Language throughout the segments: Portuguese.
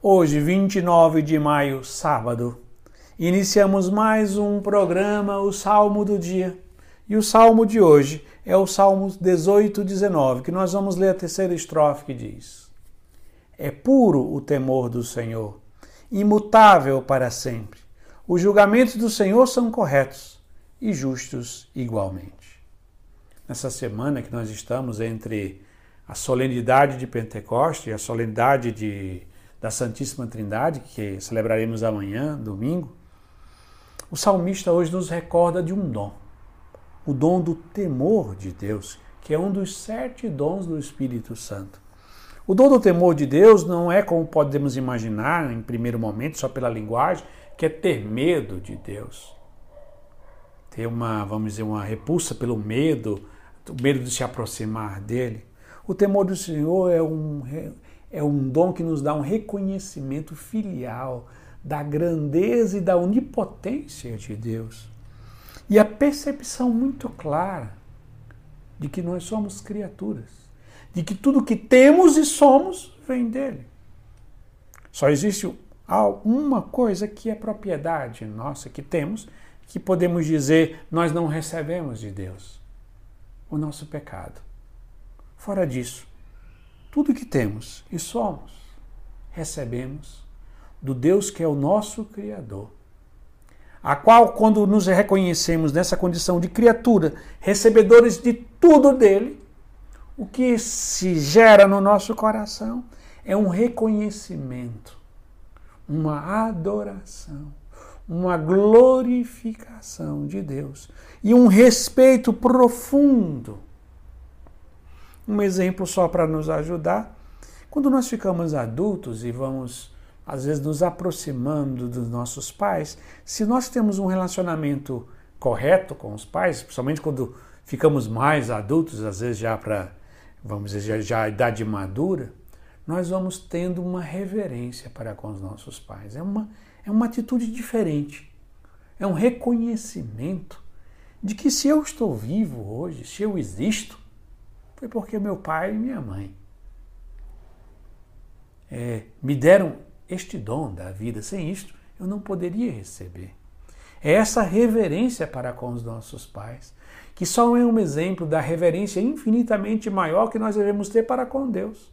Hoje, 29 de maio, sábado, iniciamos mais um programa, o Salmo do Dia. E o salmo de hoje é o Salmo 18, 19, que nós vamos ler a terceira estrofe que diz: É puro o temor do Senhor, imutável para sempre. Os julgamentos do Senhor são corretos e justos igualmente. Nessa semana que nós estamos entre a solenidade de Pentecostes e a solenidade de, da Santíssima Trindade, que celebraremos amanhã, domingo, o salmista hoje nos recorda de um dom, o dom do temor de Deus, que é um dos sete dons do Espírito Santo. O dom do temor de Deus não é como podemos imaginar em primeiro momento, só pela linguagem, que é ter medo de Deus. Ter uma, vamos dizer, uma repulsa pelo medo, o medo de se aproximar dele. O temor do Senhor é um, é um dom que nos dá um reconhecimento filial da grandeza e da onipotência de Deus. E a percepção muito clara de que nós somos criaturas, de que tudo que temos e somos vem dele. Só existe uma coisa que é propriedade nossa, que temos, que podemos dizer nós não recebemos de Deus: o nosso pecado. Fora disso, tudo que temos e somos, recebemos do Deus que é o nosso Criador, a qual, quando nos reconhecemos nessa condição de criatura, recebedores de tudo dele, o que se gera no nosso coração é um reconhecimento, uma adoração, uma glorificação de Deus e um respeito profundo um exemplo só para nos ajudar. Quando nós ficamos adultos e vamos, às vezes, nos aproximando dos nossos pais, se nós temos um relacionamento correto com os pais, principalmente quando ficamos mais adultos, às vezes já para, vamos dizer, já, a idade madura, nós vamos tendo uma reverência para com os nossos pais. É uma, é uma atitude diferente. É um reconhecimento de que se eu estou vivo hoje, se eu existo, foi porque meu pai e minha mãe é, me deram este dom da vida. Sem isto, eu não poderia receber. É essa reverência para com os nossos pais, que só é um exemplo da reverência infinitamente maior que nós devemos ter para com Deus.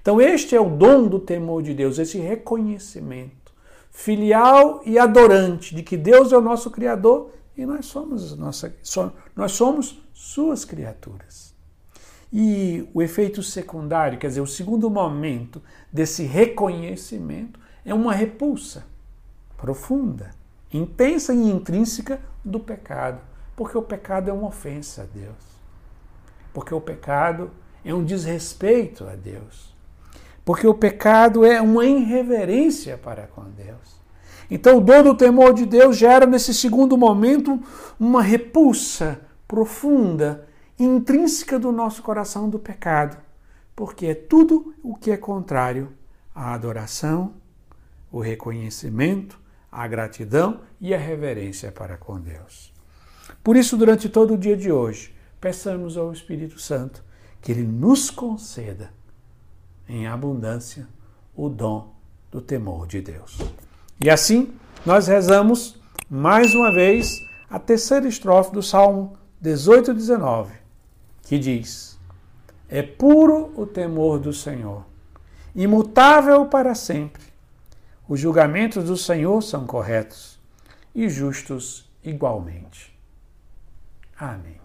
Então, este é o dom do temor de Deus, esse reconhecimento filial e adorante de que Deus é o nosso Criador e nós somos, nossa, nós somos suas criaturas. E o efeito secundário, quer dizer, o segundo momento desse reconhecimento é uma repulsa profunda, intensa e intrínseca do pecado, porque o pecado é uma ofensa a Deus. Porque o pecado é um desrespeito a Deus. Porque o pecado é uma irreverência para com Deus. Então, o dom do temor de Deus gera, nesse segundo momento, uma repulsa profunda intrínseca do nosso coração do pecado, porque é tudo o que é contrário à adoração, o reconhecimento, a gratidão e a reverência para com Deus. Por isso, durante todo o dia de hoje, peçamos ao Espírito Santo que ele nos conceda em abundância o dom do temor de Deus. E assim, nós rezamos mais uma vez a terceira estrofe do Salmo 18 e 19 que diz: É puro o temor do Senhor, imutável para sempre. Os julgamentos do Senhor são corretos e justos igualmente. Amém.